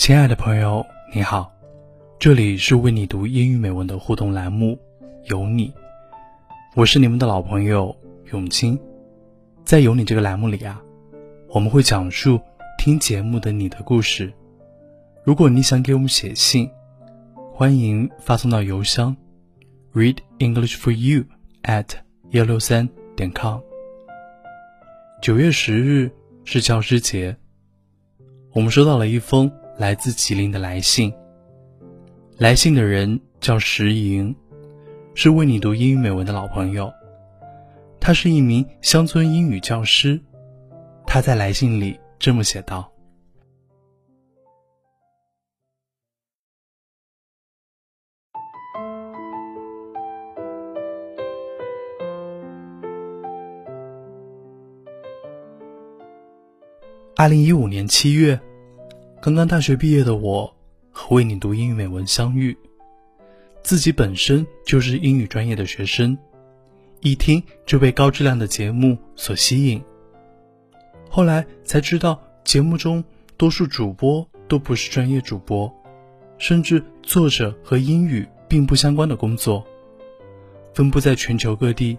亲爱的朋友，你好，这里是为你读英语美文的互动栏目，有你，我是你们的老朋友永清。在有你这个栏目里啊，我们会讲述听节目的你的故事。如果你想给我们写信，欢迎发送到邮箱 read english for you at 幺六三点 com。九月十日是教师节，我们收到了一封。来自吉林的来信。来信的人叫石莹，是为你读英语美文的老朋友。他是一名乡村英语教师。他在来信里这么写道：“二零一五年七月。”刚刚大学毕业的我，和为你读英语美文相遇。自己本身就是英语专业的学生，一听就被高质量的节目所吸引。后来才知道，节目中多数主播都不是专业主播，甚至做着和英语并不相关的工作，分布在全球各地，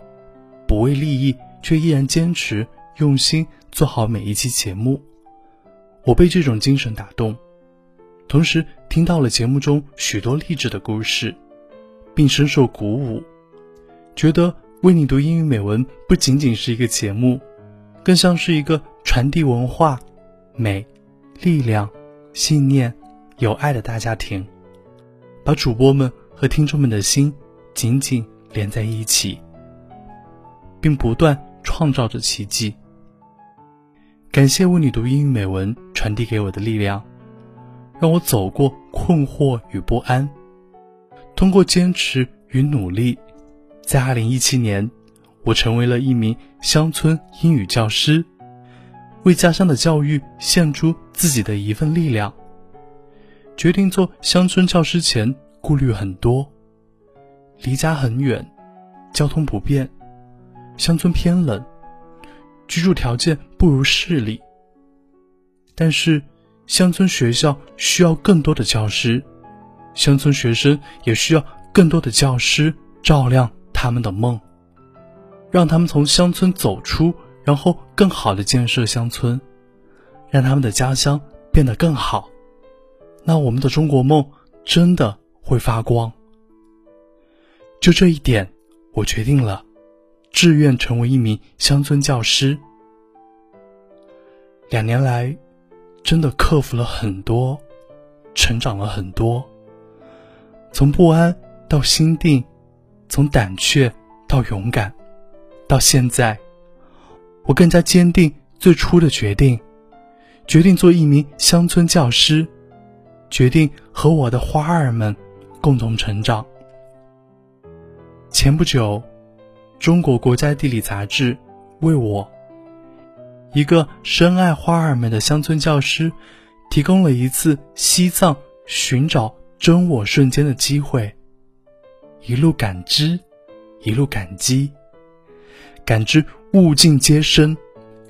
不为利益，却依然坚持用心做好每一期节目。我被这种精神打动，同时听到了节目中许多励志的故事，并深受鼓舞，觉得为你读英语美文不仅仅是一个节目，更像是一个传递文化、美、力量、信念、有爱的大家庭，把主播们和听众们的心紧紧连在一起，并不断创造着奇迹。感谢为你读英语美文传递给我的力量，让我走过困惑与不安。通过坚持与努力，在2017年，我成为了一名乡村英语教师，为家乡的教育献出自己的一份力量。决定做乡村教师前，顾虑很多：离家很远，交通不便，乡村偏冷。居住条件不如市里，但是乡村学校需要更多的教师，乡村学生也需要更多的教师照亮他们的梦，让他们从乡村走出，然后更好的建设乡村，让他们的家乡变得更好，那我们的中国梦真的会发光。就这一点，我决定了。志愿成为一名乡村教师。两年来，真的克服了很多，成长了很多。从不安到心定，从胆怯到勇敢，到现在，我更加坚定最初的决定，决定做一名乡村教师，决定和我的花儿们共同成长。前不久。中国国家地理杂志为我，一个深爱花儿们的乡村教师，提供了一次西藏寻找真我瞬间的机会。一路感知，一路感激，感知物尽皆生，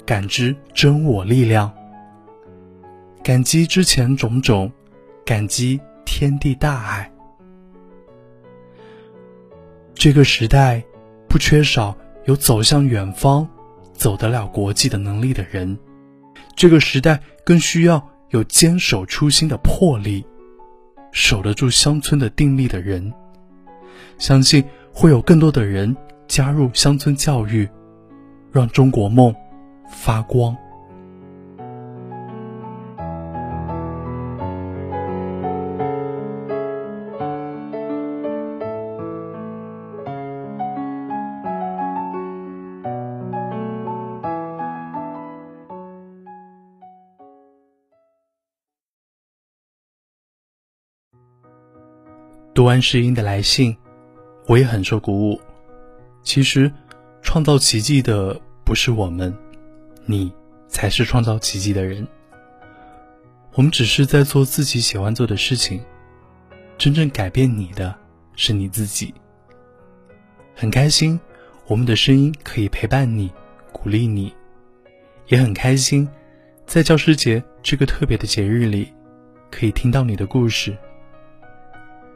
感知真我力量，感激之前种种，感激天地大爱。这个时代。不缺少有走向远方、走得了国际的能力的人，这个时代更需要有坚守初心的魄力、守得住乡村的定力的人。相信会有更多的人加入乡村教育，让中国梦发光。读完石英的来信，我也很受鼓舞。其实，创造奇迹的不是我们，你才是创造奇迹的人。我们只是在做自己喜欢做的事情，真正改变你的是你自己。很开心，我们的声音可以陪伴你，鼓励你，也很开心，在教师节这个特别的节日里，可以听到你的故事。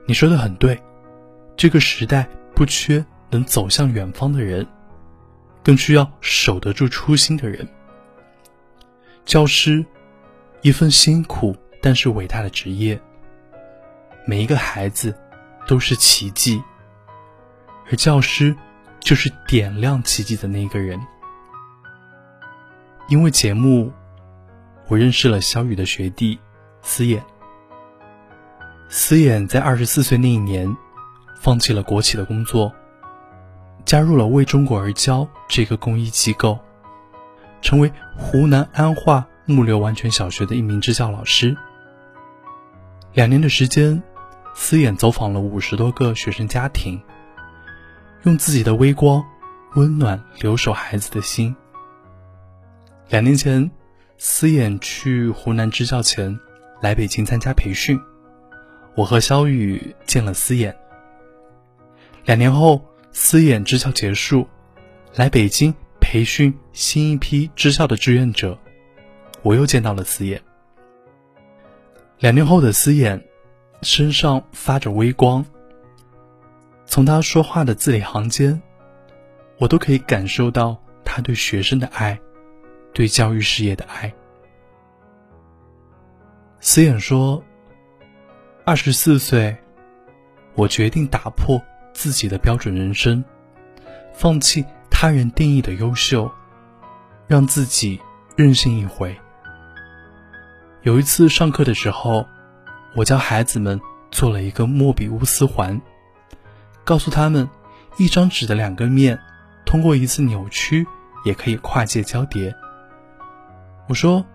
你说的很对，这个时代不缺能走向远方的人，更需要守得住初心的人。教师，一份辛苦但是伟大的职业。每一个孩子都是奇迹，而教师就是点亮奇迹的那个人。因为节目，我认识了小雨的学弟思衍。思衍在二十四岁那一年，放弃了国企的工作，加入了为中国而教这个公益机构，成为湖南安化木流完全小学的一名支教老师。两年的时间，思衍走访了五十多个学生家庭，用自己的微光温暖留守孩子的心。两年前，思衍去湖南支教前，来北京参加培训。我和肖雨见了思衍。两年后，思衍支教结束，来北京培训新一批支教的志愿者，我又见到了思衍。两年后的思衍，身上发着微光。从他说话的字里行间，我都可以感受到他对学生的爱。对教育事业的爱。思远说：“二十四岁，我决定打破自己的标准人生，放弃他人定义的优秀，让自己任性一回。”有一次上课的时候，我教孩子们做了一个莫比乌斯环，告诉他们，一张纸的两个面，通过一次扭曲，也可以跨界交叠。我说，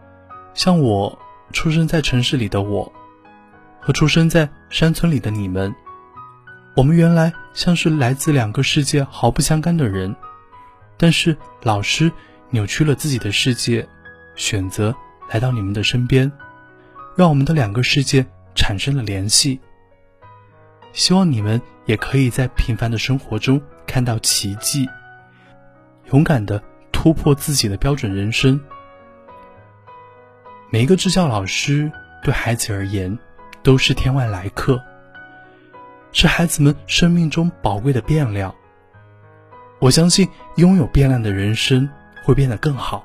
像我出生在城市里的我，和出生在山村里的你们，我们原来像是来自两个世界毫不相干的人，但是老师扭曲了自己的世界，选择来到你们的身边，让我们的两个世界产生了联系。希望你们也可以在平凡的生活中看到奇迹，勇敢的突破自己的标准人生。每一个支教老师对孩子而言，都是天外来客，是孩子们生命中宝贵的变量。我相信拥有变量的人生会变得更好，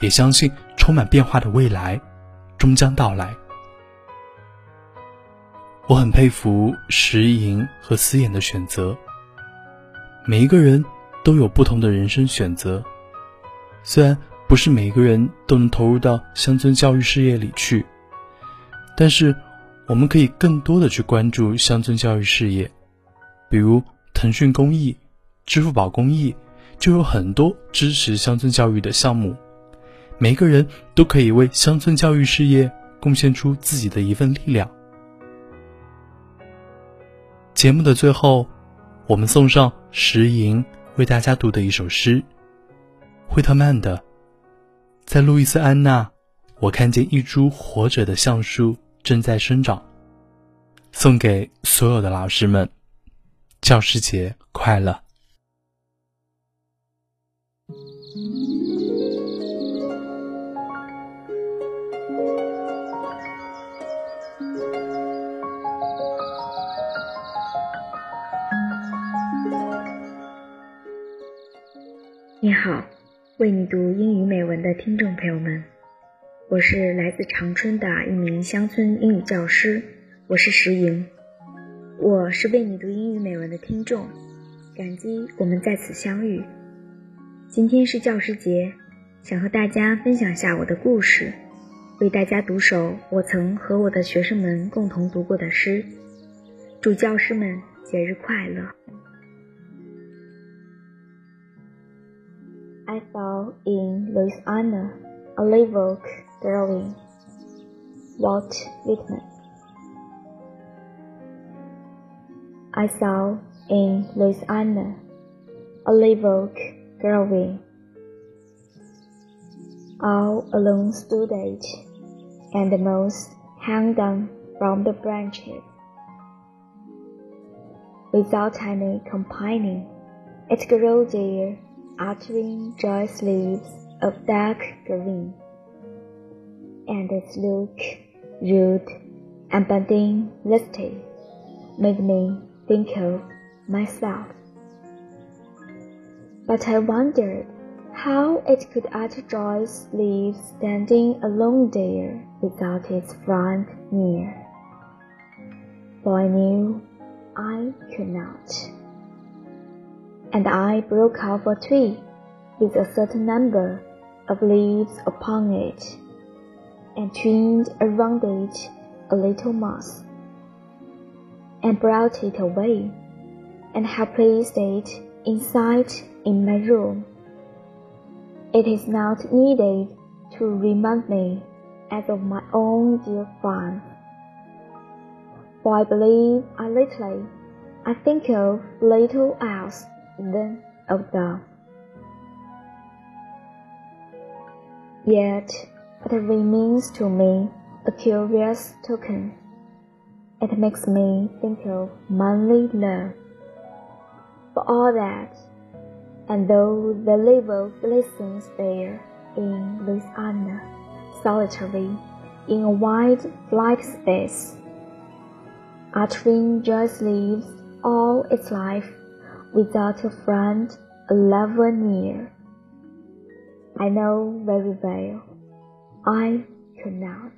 也相信充满变化的未来终将到来。我很佩服石莹和思妍的选择。每一个人都有不同的人生选择，虽然。不是每个人都能投入到乡村教育事业里去，但是我们可以更多的去关注乡村教育事业，比如腾讯公益、支付宝公益，就有很多支持乡村教育的项目。每个人都可以为乡村教育事业贡献出自己的一份力量。节目的最后，我们送上石莹为大家读的一首诗，惠特曼的。在路易斯安那，我看见一株活着的橡树正在生长。送给所有的老师们，教师节快乐！你好。为你读英语美文的听众朋友们，我是来自长春的一名乡村英语教师，我是石莹。我是为你读英语美文的听众，感激我们在此相遇。今天是教师节，想和大家分享下我的故事，为大家读首我曾和我的学生们共同读过的诗。祝教师们节日快乐！I fall in Louisiana a live oak growing. Walt Whitman. I saw in Louisiana a live oak growing. All alone stood it, and the moss hung down from the branches. Without any complaining, it grew there uttering joyous leaves of dark green, and its look rude, and bending listy, made me think of myself. But I wondered how it could utter Joyce leave standing alone there without its friend near. For I knew I could not. And I broke off a twig with a certain number of leaves upon it, and twined around it a little moss, and brought it away, and have placed it inside in my room. It is not needed to remind me as of my own dear friend. For I believe I lately I think of little else than of them. Yet it remains to me a curious token. It makes me think of manly love. For all that, and though the river glistens there in Louisiana, solitary in a wide flat space, uttering just lives all its life without a friend, a lover near. I know very well I could not.